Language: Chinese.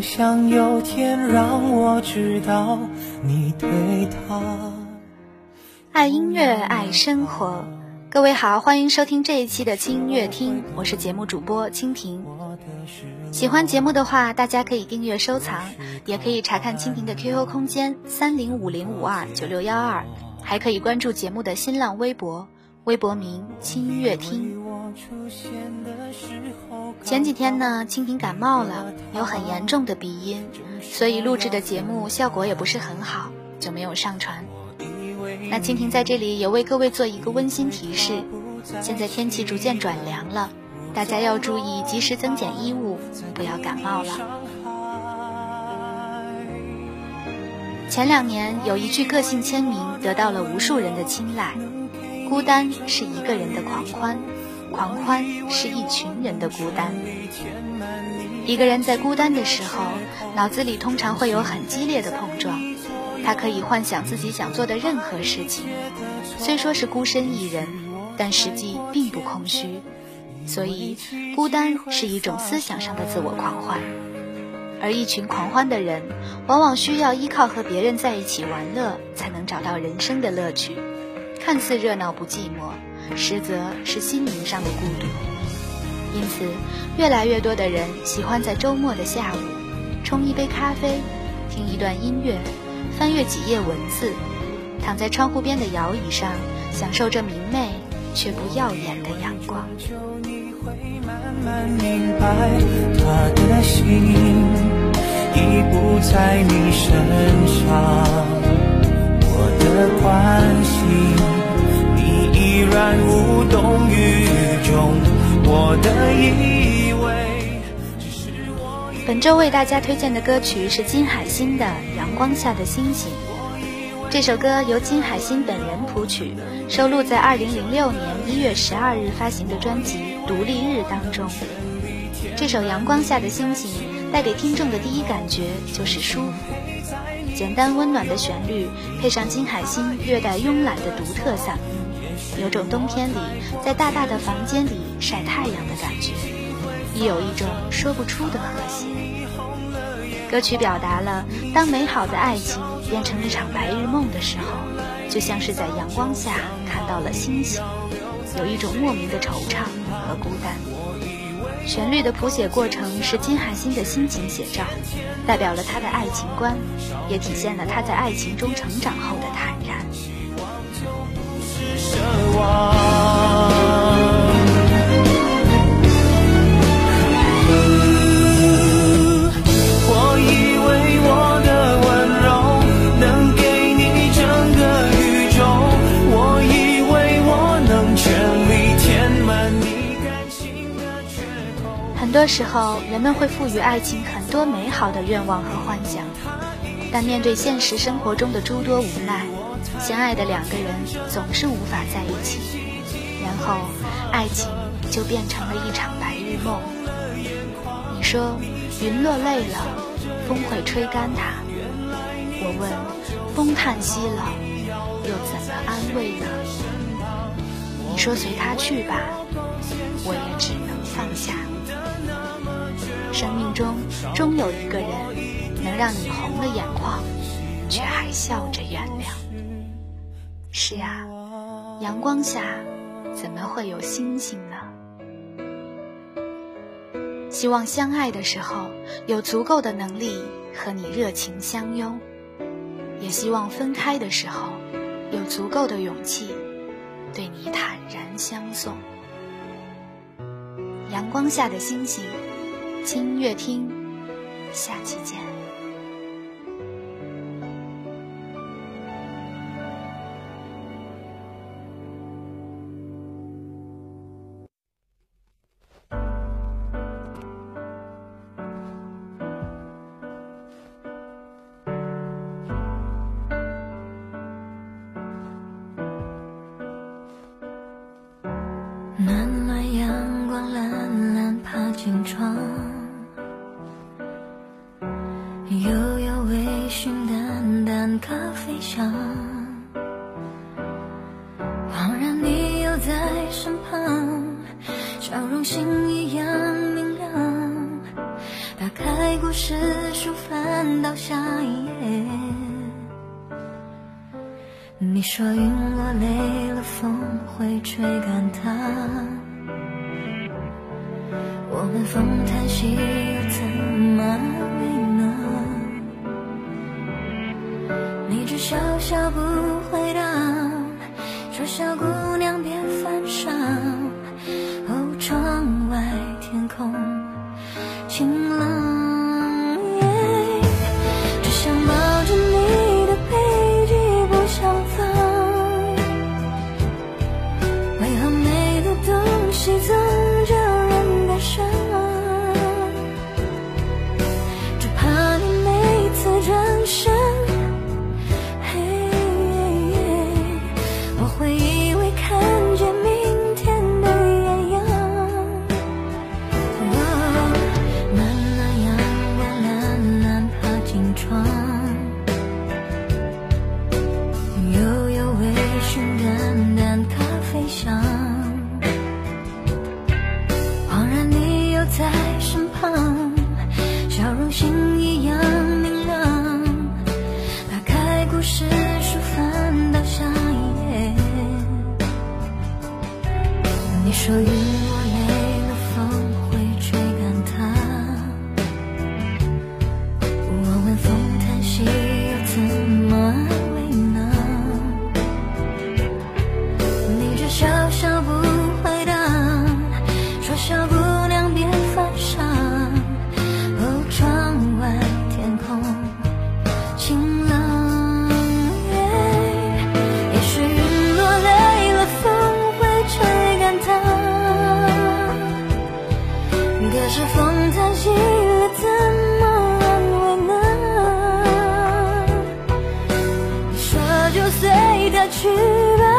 想有天让我知道你对他。爱音乐，爱生活。各位好，欢迎收听这一期的轻音乐厅，我是节目主播蜻蜓。喜欢节目的话，大家可以订阅收藏，也可以查看蜻蜓的 QQ 空间三零五零五二九六幺二，还可以关注节目的新浪微博，微博名轻音乐厅。前几天呢，蜻蜓感冒了，有很严重的鼻音，所以录制的节目效果也不是很好，就没有上传。那蜻蜓在这里也为各位做一个温馨提示：现在天气逐渐转凉了。大家要注意及时增减衣物，不要感冒了。前两年有一句个性签名得到了无数人的青睐：孤单是一个人的狂欢，狂欢是一群人的孤单。一个人在孤单的时候，脑子里通常会有很激烈的碰撞，他可以幻想自己想做的任何事情。虽说是孤身一人，但实际并不空虚。所以，孤单是一种思想上的自我狂欢，而一群狂欢的人，往往需要依靠和别人在一起玩乐，才能找到人生的乐趣。看似热闹不寂寞，实则是心灵上的孤独。因此，越来越多的人喜欢在周末的下午，冲一杯咖啡，听一段音乐，翻阅几页文字，躺在窗户边的摇椅上，享受着明媚却不耀眼的阳光。慢明白，他的心已不在你身上。我的关心，然无动于衷。我的以为，本周为大家推荐的歌曲是金海心的《阳光下的星星》。这首歌由金海心本人谱曲，收录在2006年1月12日发行的专辑《独立日》当中。这首《阳光下的星星》带给听众的第一感觉就是舒服，简单温暖的旋律配上金海心略带慵懒的独特嗓音，有种冬天里在大大的房间里晒太阳的感觉，亦有一种说不出的和谐。歌曲表达了当美好的爱情。变成一场白日梦的时候，就像是在阳光下看到了星星，有一种莫名的惆怅和孤单。旋律的谱写过程是金海心的心情写照，代表了他的爱情观，也体现了他在爱情中成长后的坦然。多时候，人们会赋予爱情很多美好的愿望和幻想，但面对现实生活中的诸多无奈，相爱的两个人总是无法在一起，然后爱情就变成了一场白日梦。你说云落泪了，风会吹干它。我问风叹息了，又怎么安慰呢？你说随他去吧，我也只能放下。生命中终有一个人，能让你红了眼眶，却还笑着原谅。是啊，阳光下怎么会有星星呢？希望相爱的时候有足够的能力和你热情相拥，也希望分开的时候有足够的勇气对你坦然相送。阳光下的星星。轻乐听，下期见。暖暖阳光，懒懒爬进窗。想，恍然你又在身旁，笑容星一样明亮。打开故事书，翻到下一页，你说云落泪了，风会吹干它。我们风叹息又怎么？找不回答，嘲笑孤。你的剧本